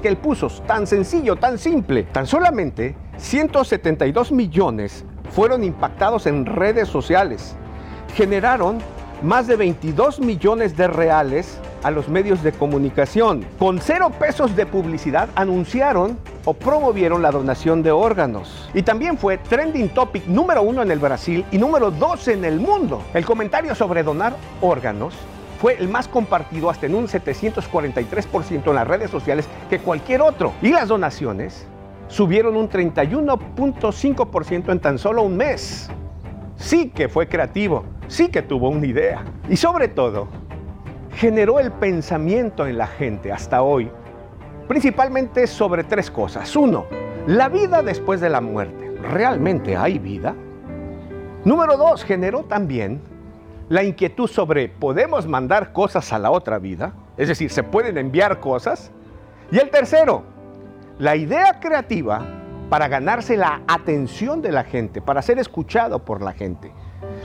que él puso, tan sencillo, tan simple. Tan solamente 172 millones fueron impactados en redes sociales. Generaron más de 22 millones de reales a los medios de comunicación. Con cero pesos de publicidad anunciaron o promovieron la donación de órganos. Y también fue trending topic número uno en el Brasil y número dos en el mundo. El comentario sobre donar órganos fue el más compartido hasta en un 743% en las redes sociales que cualquier otro. Y las donaciones subieron un 31.5% en tan solo un mes. Sí que fue creativo, sí que tuvo una idea. Y sobre todo, generó el pensamiento en la gente hasta hoy, principalmente sobre tres cosas. Uno, la vida después de la muerte. ¿Realmente hay vida? Número dos, generó también la inquietud sobre, ¿podemos mandar cosas a la otra vida? Es decir, ¿se pueden enviar cosas? Y el tercero, la idea creativa para ganarse la atención de la gente, para ser escuchado por la gente.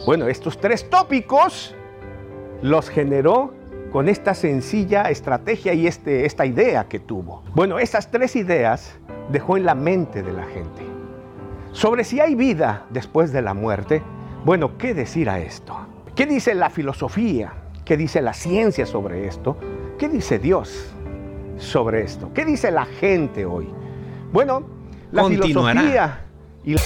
Bueno, estos tres tópicos los generó con esta sencilla estrategia y este, esta idea que tuvo. Bueno, esas tres ideas dejó en la mente de la gente. Sobre si hay vida después de la muerte, bueno, ¿qué decir a esto? ¿Qué dice la filosofía? ¿Qué dice la ciencia sobre esto? ¿Qué dice Dios sobre esto? ¿Qué dice la gente hoy? Bueno, la filosofía y la...